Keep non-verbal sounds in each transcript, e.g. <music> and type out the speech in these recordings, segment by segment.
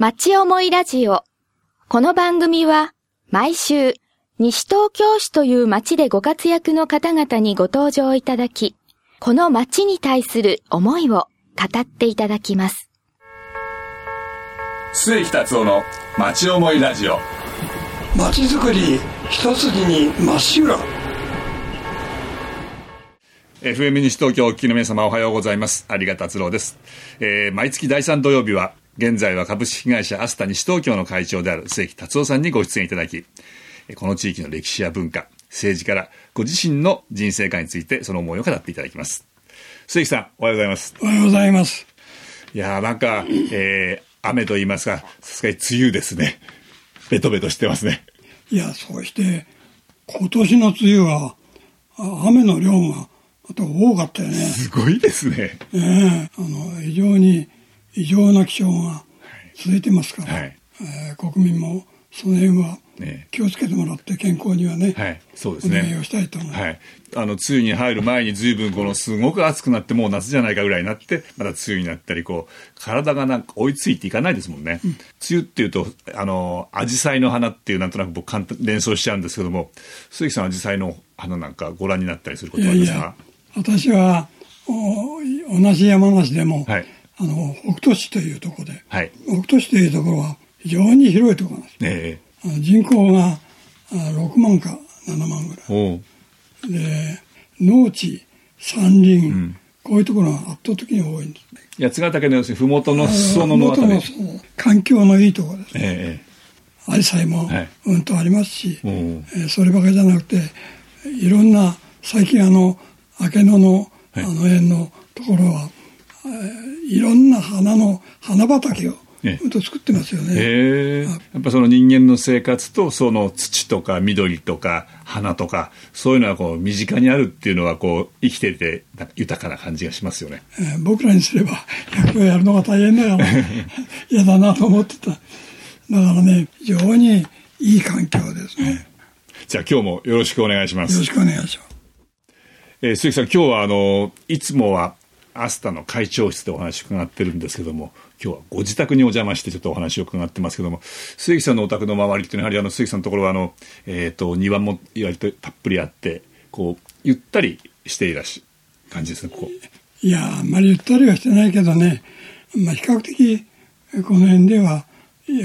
町思いラジオ。この番組は毎週西東京市という町でご活躍の方々にご登場いただき、この町に対する思いを語っていただきます。末木達夫の町思いラジオ街づくり一筋にまっしぐら FM 西東京お聞きの皆様おはようございます有賀達郎です、えー毎月第3土曜日は現在は株式会社アスタ西東京の会長である末木達夫さんにご出演いただきえーこの地域の歴史や文化政治からご自身の人生観についてその思いを語っていただきます。末木さんおはようございます。おはようございます。いやーなんか、えー雨と言いますかさすがに梅雨ですね。ベトベトしてますね。いやそして今年の梅雨はあ雨の量がまた多かったよね。すごいですね。ええあの非常に異常な気象が続いてますから、はい。えー国民もその辺はね。気をつけてもらって健康にはね、はい。そうですおね願いをしたいと思います、はい、あの梅雨に入る前に随分このすごく暑くなってもう夏じゃないかぐらいになってまた梅雨になったりこう体がなんか追いついていかないですもんね、梅雨っていうとあの紫陽花の花っていうなんとなく僕連想しちゃうんですけども鈴木さん紫陽花の花なんかご覧になったりすることはありますか？や私はお同じ山梨でも、はいあの北斗市というところで、はい。北斗市というところは非常に広いところなんです。えあの人口があ6万か7万ぐらい。で農地山林、こういうところが圧倒的に多いんですね。八ヶ岳の要するに麓の裾野のあたり。環境のいいところです。えアジサイもはい。うんとありますし、おう。えーそればかりじゃなくていろんな最近あの明野のあはい。の辺のところは、えーいろんな花の花畑を作ってますよね。へえやっぱその人間の生活とその土とか緑とか花とかそういうのはこう身近にあるっていうのはこう生きてて豊かな感じがしますよね。えー僕らにすれば100をやるのが大変だから <laughs> 嫌だなと思ってただからね非常にいい環境ですねじゃあ今日もよろしくお願いしますよろ。しくお願いしますえー鈴木さん今日はあのいつもはアスタの会長室でお話を伺ってるんですけども今日はご自宅にお邪魔してちょっとお話を伺ってますけども鈴木さんのお宅の周りっていうのはやはりあの鈴木さんのところはあの、えー、と庭も割とたっぷりあってこうゆったりしていらっし感じですねここ。いやあんまりゆったりはしてないけどね、まあ、比較的この辺では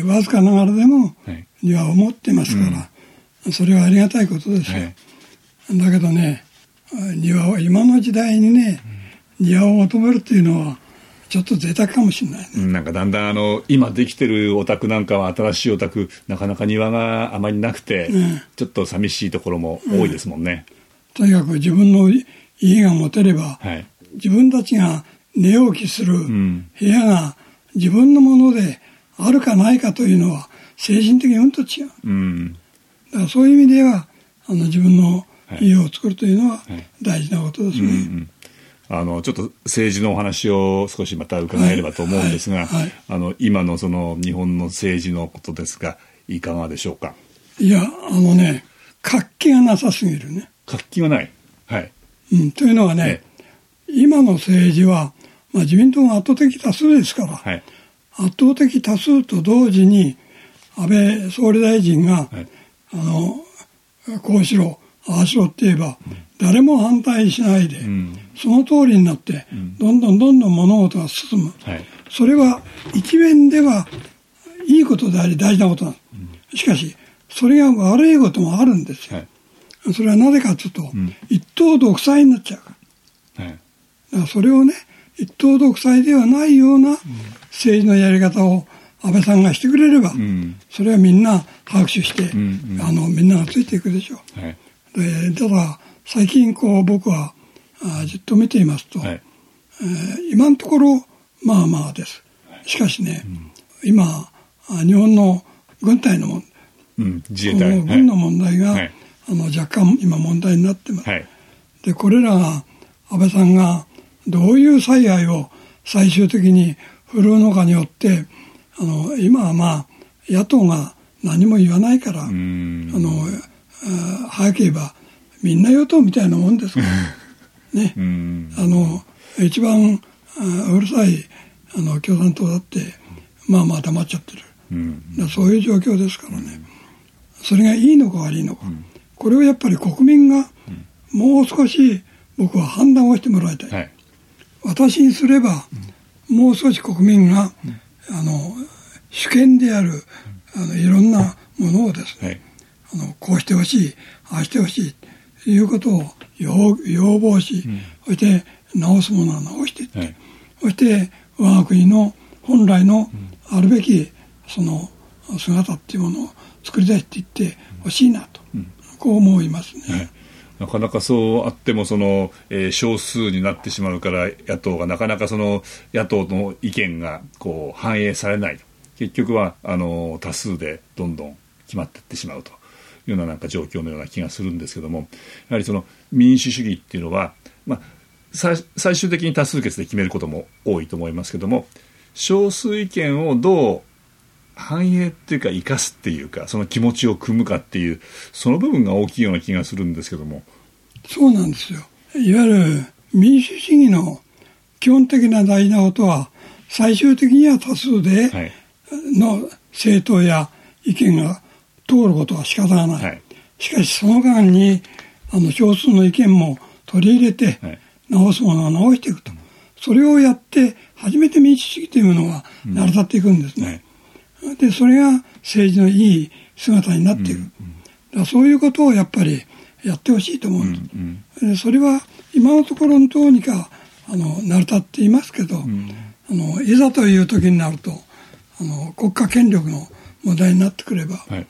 わずかながらでもはい。庭を持ってますから、それはありがたいことですよ、はい。だけどね庭を今の時代にね、庭を求めるっていうのはちょっと贅沢かもしれないね。うんなんかだんだんあの今できてるお宅なんかは新しいお宅なかなか庭があまりなくて、うんちょっと寂しいところも多いですもんね。とにかく自分の家が持てれば、はい。自分たちが寝起きするん。部屋が自分のものであるかないかというのは精神的にうんと違う。うん。だからそういう意味ではあの自分の家を作るというのは大事なことですね。あのちょっと政治のお話を少しまた伺えればと思うんですが、はい。はい。はいあの今のその日本の政治のことですがいかがでしょうか？いやあのね活気がなさすぎるね。活気がない。はい。うん、というのはね、今の政治は、まあ、自民党が圧倒的多数ですから、はい。圧倒的多数と同時に安倍総理大臣が、はい。あのこうしろああしろって言えば、誰も反対しないで、んその通りになって、どんどんどんどん物事が進む、はい。それは一面ではいいことであり大事なことなの、しかしそれが悪いこともあるんですよ、はい。それはなぜかというと、一党独裁になっちゃうから。はい。だからそれをね一党独裁ではないような政治のやり方を安倍さんがしてくれれば、ん。それはみんな拍手して、んうん。あのみんながついていくでしょう。はい。でただ最近こう僕はあじっと見ていますと、はい。えー今のところまあまあです。しかしね、今あ日本の軍隊のもんうん、自衛こ隊の軍の問題が、はい。あの若干今問題になってます。はい。でこれらが安倍さんがどういう采配を最終的に振るうのかによってあの今はまあ野党が何も言わないから、あん。のあ早ければみんな与党みたいなもんですから、ね、うん。あの一番あうるさいあの共産党だってまあまあ黙っちゃってる。うん。そういう状況ですからね。それがいいのか悪いのか。これをやっぱり国民がもう少し僕は判断をしてもらいたい。はい。私にすれば、もう少し国民が、あの、主権である、あの、いろんなものをですね、はい。あの、こうしてほしい、ああしてほしい、ということを要要望し、そして直すものは直していって、はい。そして我が国の本来のあるべきその姿っていうものを作り出していってほしいなと、こう思いますね。はい。なかなかそうあってもその、えー少数になってしまうから野党がなかなかその野党の意見がこう反映されない結局はあの多数でどんどん決まっていってしまうとようななんか状況のような気がするんですけどもやはりその民主主義っていうのは、まあ、最最終的に多数決で決めることも多いと思いますけども少数意見をどう反映っていうか生かすっていうかその気持ちを組むかっていうその部分が大きいような気がするんですけどもそうなんですよ。いわゆる民主主義の基本的な大事なことは、最終的には多数ではいの政党や意見が通ることは仕方がない。はいしかしその間に、あの少数の意見も取り入れて、はい直すものは直していくと。それをやって、初めて民主主義というものが成り立っていくんですね。で、それが政治のいい姿になっていく。だからそういうことをやっぱりやってほしいと思うんです。でそれは今のところのどうにかあの成り立っていますけど、あのいざという時になるとあの国家権力の問題になってくれば、はい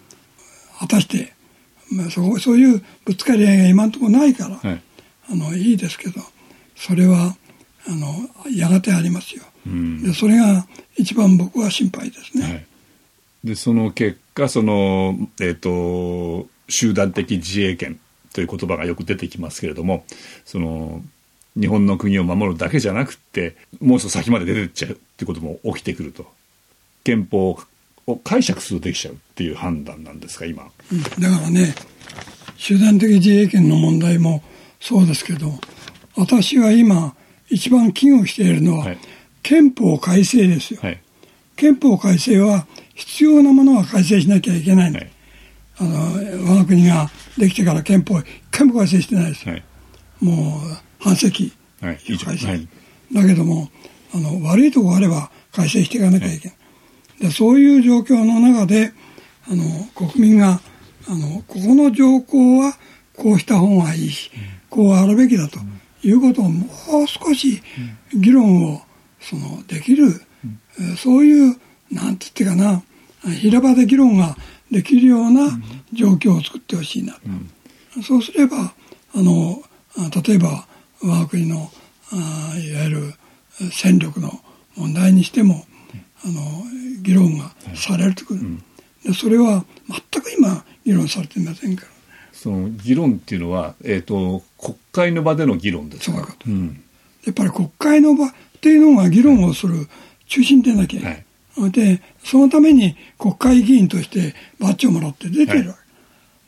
果たして、まあ、そそういうぶつかり合いが今のところないから、はいあのいいですけどそれはあのやがてありますよ。うんでそれが一番僕は心配ですね。はいでその結果その、えー、と集団的自衛権という言葉がよく出てきますけれどもその日本の国を守るだけじゃなくってもう一つ先まで出てっちゃうってことも起きてくると憲法を解釈するとできちゃうっていう判断なんですか今。うん。だからね集団的自衛権の問題もそうですけど私は今一番危惧しているのは、はい。憲法改正ですよ、はい。憲法改正は必要なものは改正しなきゃいけないはい。あの我が国ができてから憲法一回も改正してないです。よ、はい。もう半世紀改正、はい。だけどもあの悪いとこがあれば改正していかなきゃいけない、でそういう状況の中であの国民があのここの条項はこうした方がいいし、こうあるべきだということをもう少し議論をそのできる、そういうなんて言ってかな平場で議論ができるような状況を作ってほしいなと、そうすればあの例えば我が国のあいわゆる戦力の問題にしてもあの議論がされるとくる、でそれは全く今議論されていませんから。その議論っていうのは、えー、と国会の場での議論ですか？そういうこと。ん。やっぱり国会の場っていうのが議論をする中心でなきゃいけない。で、そのために国会議員としてバッジをもらって出てるわ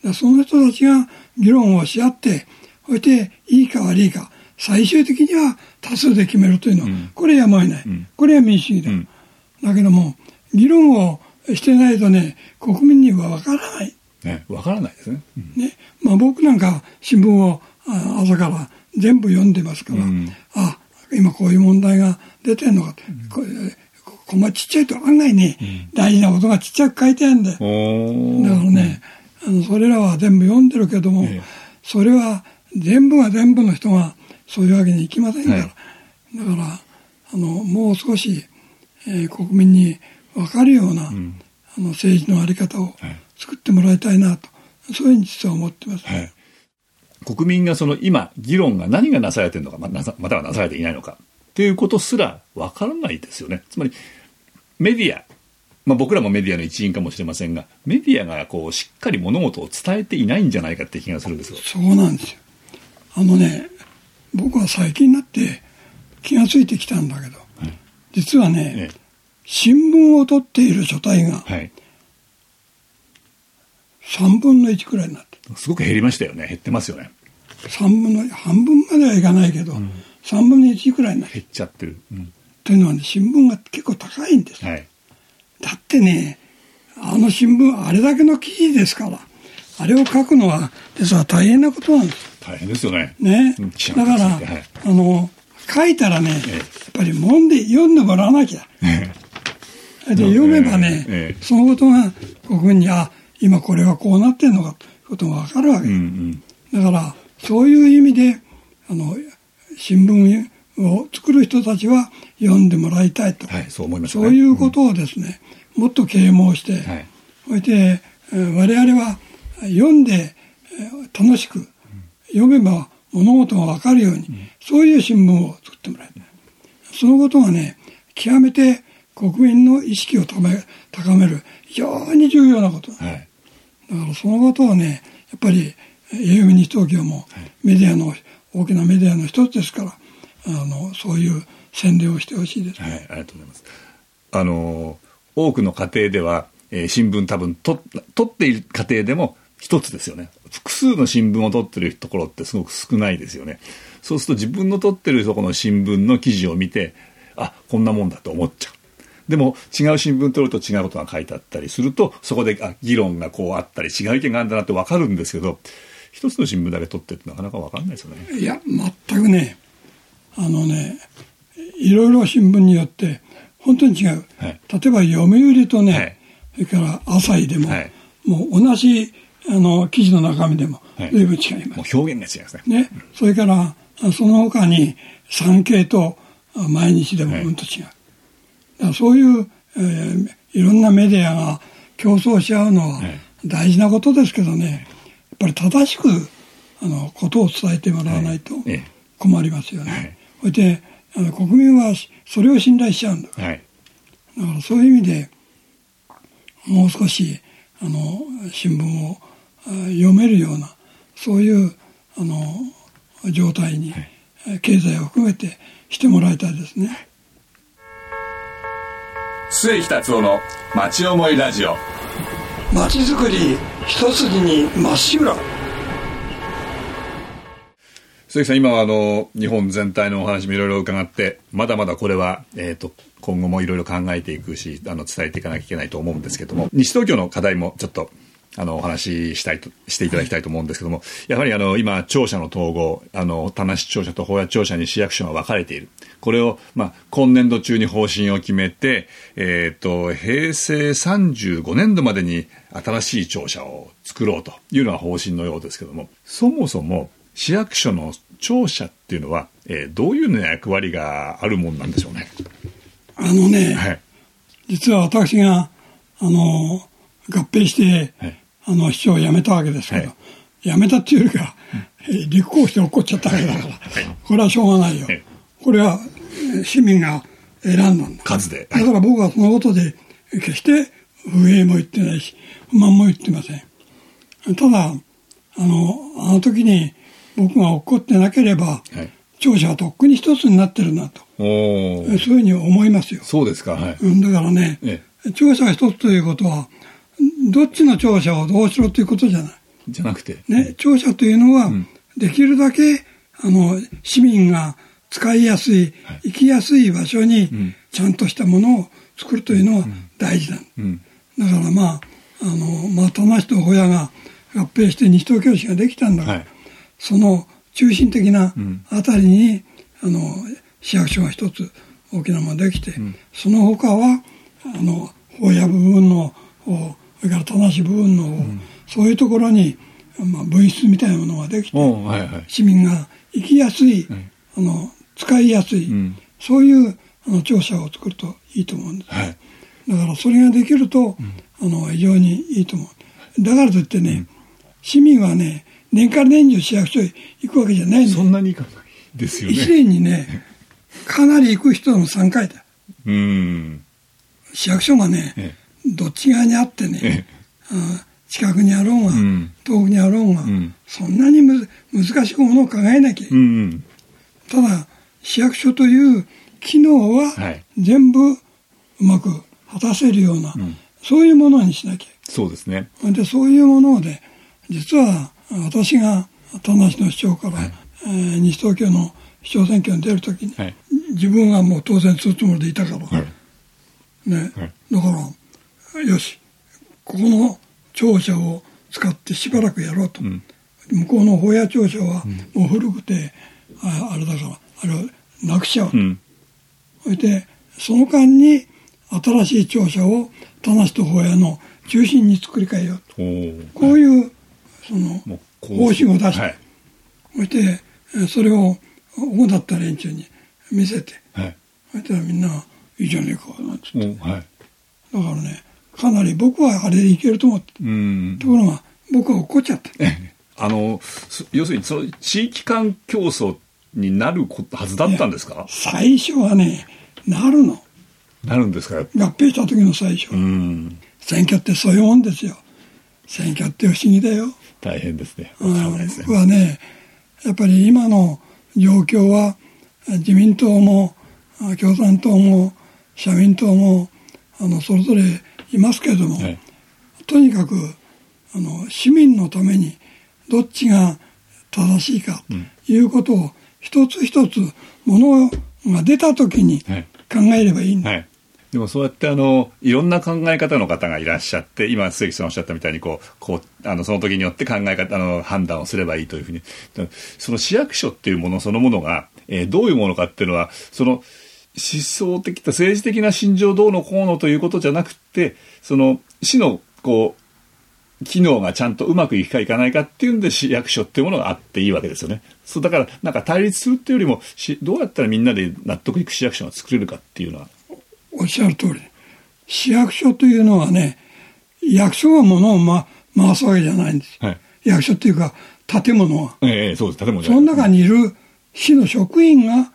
け。でその人たちが議論をし合って、そしていいか悪いか、最終的には多数で決めるというのは、うん。これやむを得ない、ん。これは民主主義だ。うんだけども、議論をしてないとね、国民にはわからない。ね、わからないですね、うん。ね、まあ僕なんか新聞をあ朝から全部読んでますから、うん。あ今こういう問題が出てるのかと、これここまちっちゃいと案外ね、大事なことがちっちゃく書いてあるんだよ。だからね、あのそれらは全部読んでるけども、ええ。それは全部が全部の人がそういうわけにいきませんから、はい。だからあのもう少し、えー国民に分かるような、ん。あの政治の在り方をはい。作ってもらいたいなと、そういうふうに実は思ってます、はい、国民がその今議論が何がなされてるのかまなさまたはなされていないのかっていうことすらわからないですよね。つまりメディア、まあ、僕らもメディアの一員かもしれませんがメディアがこうしっかり物事を伝えていないんじゃないかって気がするんですよ。そうなんですよ。あのね、僕は最近になって気がついてきたんだけど、実はね、え新聞を取っている書体がえはい。3分の1くらいになってすごく減りましたよね。減ってますよね。3分の半分まではいかないけど、3分の1くらいになって減っちゃってる、うん。というのはね新聞が結構高いんです、はい。ってね、あの新聞、あれだけの記事ですから、あれを書くのは、実は大変なことなんです。大変ですよね。ね。だから、はい。あの、書いたらね、やっええぱりもんで読んでもらわなきゃ。で、読めばね、ええそのことが国民に、あ、今これはこうなってんのかということがわかるわけ。うんうん。だから、そういう意味で、あの、新聞を作る人たちは読んでもらいたいと。はい、そう思いますね。そういうことをですね、もっと啓蒙して、はいそして、えー我々は読んで、えー楽しく、読めば物事がわかるように、そういう新聞を作ってもらいたい。そのことがね、極めて国民の意識を高め高める非常に重要なことだ。はい。だからそのことをね、やっぱり、英語西東京もメディアの、大きなメディアの一つですから、あの、そういう宣伝をしてほしいです。はい、ありがとうございます。あのー多くの家庭では、えー新聞多分と取っている家庭でも一つですよね。複数の新聞を取ってるところってすごく少ないですよね。そうすると自分の取ってるところの新聞の記事を見て、あ、こんなもんだと思っちゃう。でも違う新聞取ると違うことが書いてあったりすると、そこであ議論がこうあったり、違う意見があるんだなってわかるんですけど、一つの新聞だけ取ってってなかなかわかんないですよね。いや、全くね、あのね、いろいろ新聞によって、本当に違う。はい例えば読売とね、はいそれから朝日でも、はいもう同じあの記事の中身でもはい随分違います。もう表現が違いますね。ね、それから、あその他に産経とあ毎日でもはいうんと違う。だからそういう、えーいろんなメディアが競争し合うのははい大事なことですけどね、やっぱり正しくあのことを伝えてもらわないとええ困りますよはいね。それであの国民はそれを信頼しちゃうんだ。はい。だからそういう意味でもう少しあの新聞をあ読めるようなそういうあの状態に、え経済を含めてしてもらいたいですね。末木達夫の町思いラジオ。街づくり一筋にまっしぐら。鈴木さん、今はあの日本全体のお話もいろいろ伺って、まだまだこれは、えー、と今後もいろいろ考えていくしあの、伝えていかなきゃいけないと思うんですけども、西東京の課題もちょっとあのお話ししたいとしていただきたいと思うんですけども、やはりあの今、庁舎の統合、あの田無庁舎と保谷庁舎に市役所が分かれている、これを、まあ、今年度中に方針を決めて、えー、と平成35年度までに新しい庁舎を作ろうというのが方針のようですけども、そもそも市役所の庁舎っていうのは、えーどういうような役割があるもんなんでしょうね？あのね、はい。実は私があの合併して、はいあの市長を辞めたわけですけど、は辞めたっていうよりか、えー立候補して落っこっちゃったわけだから、これはしょうがないよはい。これはえー市民が選んだんだ。数で。だから僕はそのことで決して不平も言ってないし、不満も言ってません。ただ、あの、あの時に僕が落ってなければ、はい庁舎はとっくに一つになってるなと、おそうーいうふうに思いますよ。そうですか。はい。うん、だからね、え庁舎が一つということは、どっちの庁舎をどうしろということじゃない。じゃなくて。ね、庁舎というのは、んできるだけ、あの、市民が使いやすい、行きやすい場所にん、ちゃんとしたものを作るというのは大事だ。うん。だからまあ、あの、まあ、田無と保谷が合併して西東京市ができたんだから、はい。その中心的なんあたりに、あの、市役所が一つ大きなものができて、その他は、あの、保谷部分の方、それから田無部分の方、そういうところに、まあ、分室みたいなものができて、はいはい。市民が行きやすい、あの、使いやすい、んそういうあの庁舎を作るといいと思うんです。はい。だからそれができると、あの、非常にいいと思う。だからといってね、市民はね、年間年中市役所へ行くわけじゃないんだそんなにいかないですよ一ね。年にね、<laughs> かなり行く人の3回だ。うん。市役所がね、えどっち側にあってねえ、あ近くにあろうが、ん。遠くにあろうが、ん。そんなにむ難しくものを考えなきゃ。うんうん。ただ、市役所という機能ははい。全部うまく果たせるような、そういうものにしなきゃ。そうですね。で、そういうもので、実は私が田無の市長から、えー西東京の市長選挙に出るときに、はい。自分はもう当選するつもりでいたから、はい。ね、はい。だから、よしここの庁舎を使ってしばらくやろうと、向こうの法屋庁舎はもう古くて、ああれだからあれをなくしちゃうと、うん。それでその間に新しい庁舎を田無と法屋の中心に作り変えようと。こういうその方針を出して、はい。そしてえーそれを主だった連中に見せて。はい。そしたらみんな「いいじゃねえか」なんつって。はい。だからねかなり僕はあれでいけると思って。うん。と。ころが僕は怒っちゃった。あの、す要するに、その地域間競争になるはずだったんですか？最初はねなるの。なるんですか？合併した時の最初、うん。選挙ってそういうもんですよ。選挙って不思議だよ。大変ですね。うん。僕はねやっぱり今の状況は自民党もあ共産党も社民党もあのそれぞれいますけれども、はいとにかくあの市民のためにどっちが正しいかということを一つ一つものが出た時にはい考えればいいんだ、はい。でもそうやってあのいろんな考え方の方がいらっしゃって今鈴木さんおっしゃったみたいにこうこうあのその時によって考え方あの判断をすればいいというふうに。だその市役所っていうものそのものが、えーどういうものかっていうのはその思想的政治的な心情どうのこうのということじゃなくてその市のこう機能がちゃんとうまくいくかいかないかっていうんで市役所っていうものがあっていいわけですよね。そうだからなんか対立するっていうよりもしどうやったらみんなで納得いく市役所が作れるかっていうのは。おっしゃる通り。市役所というのはね役所が物を、ま、回すわけじゃないんです。よ、はい。役所っていうか建物は。ええそうです。建物その中にいる市の職員があ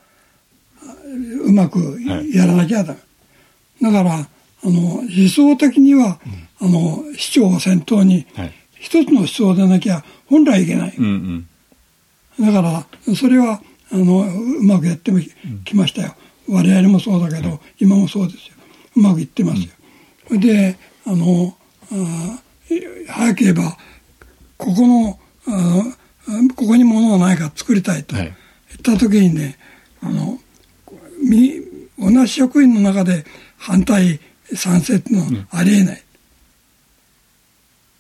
うまくはい。やらなきゃダメ、だからあの思想的には、あの市長を先頭にはい。一つの思想でなきゃ本来いけない、うんうん。だからそれはあのうまくやってもきましたよ、我々もそうだけど、今もそうですよ。うまくいってますよ、であのあー早ければここのあーここに物がないか作りたいとはい。言った時にねあのみ同じ職員の中で反対賛成っていうのはありえない、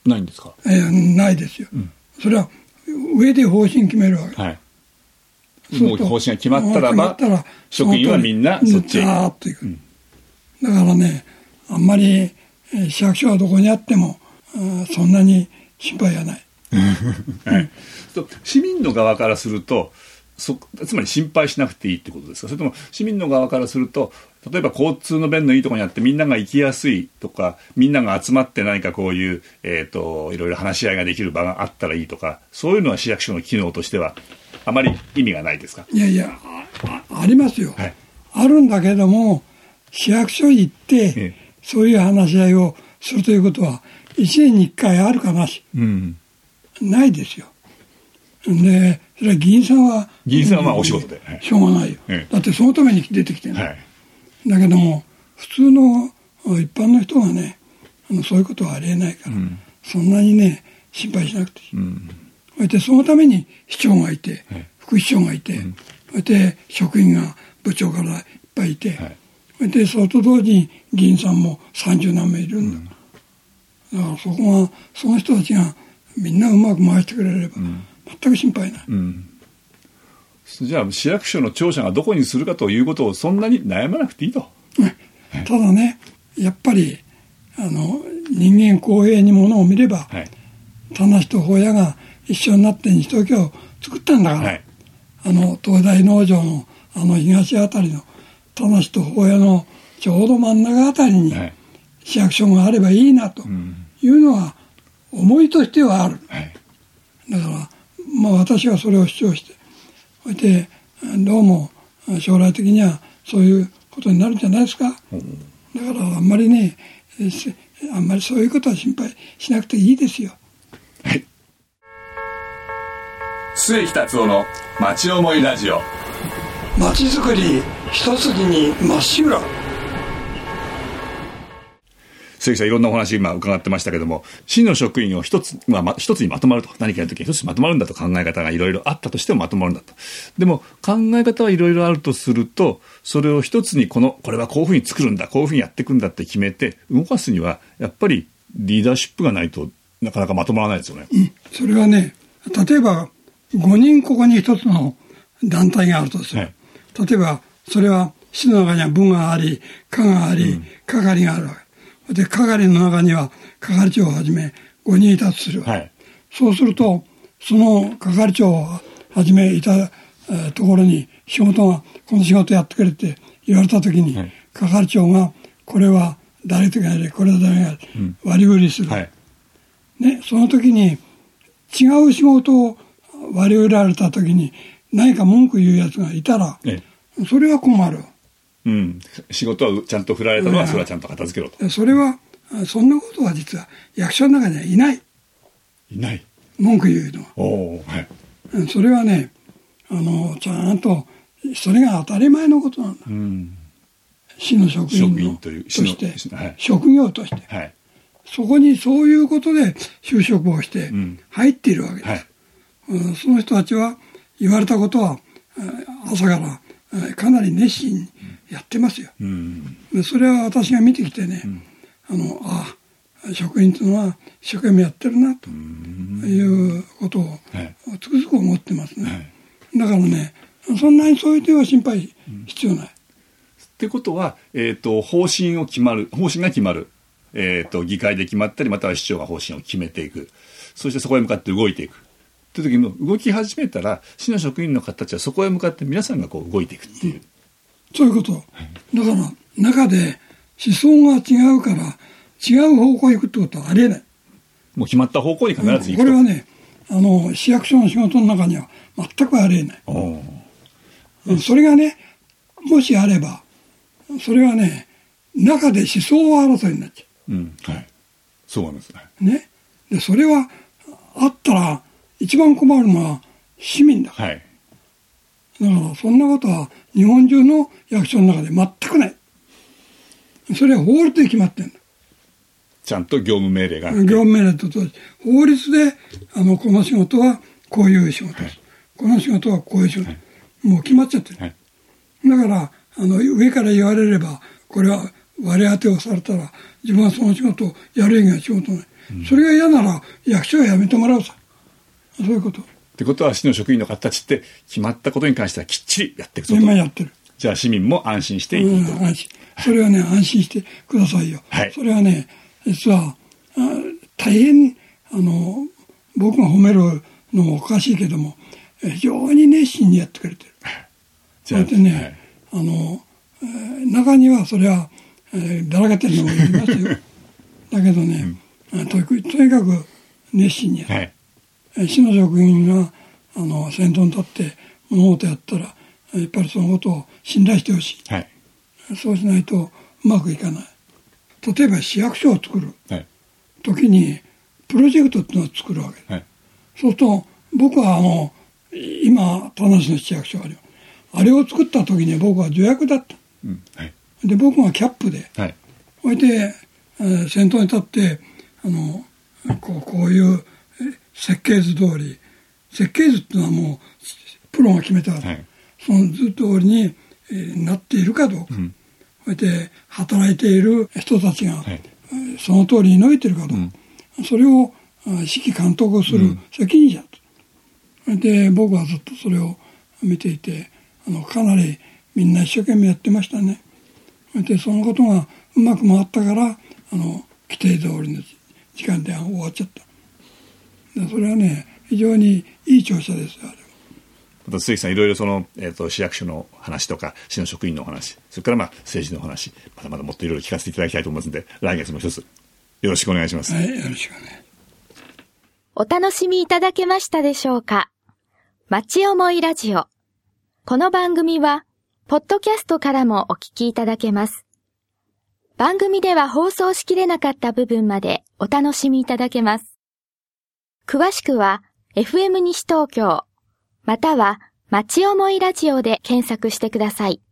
ないんですか？えーないですよ、それは上で方針決めるわけ。はい。もう方針が決まったらば職員はみんなそっちだからねあんまりえー市役所はどこにあってもそんなに心配はない。<laughs> はい。と市民の側からすると、そつまり心配しなくていいってことですか？それとも市民の側からすると例えば交通の便のいいところにあってみんなが行きやすいとかみんなが集まって何かこういう、えー、といろいろ話し合いができる場があったらいいとかそういうのは市役所の機能としてはあまり意味がないですか？いやいやああありますよ、はい。あるんだけども市役所行って、ええ。そういう話し合いをするということは1年に1回あるかなし。うん。ないですよ。でそれは議員さんは議員さんはまあお仕事で。はい。しょうがないよ、ええ。だってそのために出てきてる、はい。だけども普通の一般の人がねあのそういうことはありえないから、そんなにね心配しなくていい、それでそのために市長がいて、はい副市長がいて、それで職員が部長からいっぱいいて、はい。それでそれと同時に議員さんも三十何名いるんだ、だからそこがその人たちがみんなうまく回してくれれば、全く心配ない、うん。じゃあ市役所の庁舎がどこにするかということをそんなに悩まなくていいと。ただねやっぱりあの人間公平にものを見れば、はい。田無と法屋が一緒になって西東京を作ったんだから、はい。あの東大農場のあの東あたりの田無と法屋のちょうど真ん中あたりにはい。市役所があればいいなというのは思いとしてはある。はい。だからまあ私はそれを主張してそれでどうも将来的にはそういうことになるんじゃないですか。だからあんまりねあんまりそういうことは心配しなくていいですよ。末木達夫の町思いラジオ。街づくり一筋にまっしぐら鈴木さん、いろんなお話今伺ってましたけども、市の職員を一つ、まあ、ま一つにまとまると。何かやるときに一つにまとまるんだと考え方がいろいろあったとしてもまとまるんだと。でも、考え方はいろいろあるとすると、それを一つにこの、これはこういうふうに作るんだ、こういうふうにやっていくんだって決めて、動かすには、やっぱりリーダーシップがないとなかなかまとまらないですよね。うん、それはね、例えば、5人ここに一つの団体があるとする。はい、例えば、それは市の中には部があり、課があり、係があるわけ。で、係の中には係長をはじめ5人いたとする。はい、そうすると、その係長をはじめいた、えー、ところに仕事が、この仕事やってくれって言われたときに、はい、係長が、これは誰とかやれ、これは誰がやれ、割り振りする。はい、ね、その時に違う仕事を割り振られた時に何か文句言うやつがいたら、それは困る。うん、仕事はちゃんと振られたのは、それはちゃんと片付けろと。それは、そんなことは実は役所の中にはいない。いない。文句言うのは。おはい。それはね、あの、ちゃんと、それが当たり前のことなんだ。うん、市の職員というとして、はい、職業として、はい、そこにそういうことで就職をして入っているわけです。うん、はい、その人たちは言われたことは朝からかなり熱心にやってますよ。うん、それは私が見てきてね、うん、あの、ああ、職員というのは一生懸命やってるな、ということをつくづく思ってますね。はい、だからね、そんなにそういう点は心配必要ない。ってことは、えっ、ー、と、方針を決まる、方針が決まる。えっ、ー、と、議会で決まったり、または市長が方針を決めていく。そしてそこへ向かって動いていく。って時に動き始めたら、市の職員の方たちはそこへ向かって皆さんがこう動いていくっていう。そういうこと。だから、中で思想が違うから、違う方向へ行くってことはありえない。もう決まった方向に必ず行くこれはね、あの、市役所の仕事の中には全くありえない。それがね、もしあれば、それはね、中で思想争いになっちゃう。うん、はい。そうなんですね。ね。で、それは、あったら、一番困るのは市民だから。はい。だからそんなことは日本中の役所の中で全くない。それは法律で決まってんだ。ちゃんと業務命令が業務命令と法律で、あの、この仕事はこういう仕事です。はい、この仕事はこういう仕事。はい、もう決まっちゃってる。はい、だから、あの、上から言われれば、これは割り当てをされたら、自分はその仕事をやる以外仕事ない。うん、それが嫌なら役所は辞めてもらうさ。そういうこと。ってことは市の職員の方たちって決まったことに関してはきっちりやっていくぞと。今やってる。じゃあ市民も安心していい、うん、安心。それはね、安心してくださいよ。はい。それはね、実は、大変、あの、僕が褒めるのもおかしいけども、非常に熱心にやってくれてる。じゃあ、ね、はい、あの、中にはそれは、えー、だらけてるのもいますよ。<laughs> だけどね、うん、ととにかく熱心にやる。はい市の職員があの先頭に立って物事やったらやっぱりそのことを信頼してほしい、はい、そうしないとうまくいかない。例えば市役所を作る時にプロジェクトっていうのを作るわけ、はい、そうすると僕はあの今田無の市役所あるよ。あれを作った時に僕は助役だった、うん。はい、で僕がキャップで、はい、それで、えー、先頭に立ってあのこうこういう設計図通り設計図っていうのはもうプロが決めた、はい、その図通りに、えー、なっているかどうか、うん、それで働いている人たちが、はい、その通りに伸びているかどうか、うん、それを指揮監督する責任者と、うん、で僕はずっとそれを見ていてあのかなりみんな一生懸命やってましたね。でそのことがうまく回ったからあの規定通りの時間で終わっちゃったそれはね非常にいい庁舎ですあれまた鈴木さんいろいろその、えーと、市役所の話とか市の職員の話それからまあ政治の話まだまだもっといろいろ聞かせていただきたいと思いますので来月も一つよろしくお願いします。はいよろしくねお楽しみいただけましたでしょうか？町思いラジオ。この番組はポッドキャストからもお聞きいただけます。番組では放送しきれなかった部分までお楽しみいただけます詳しくは FM 西東京、または町思いラジオで検索してください。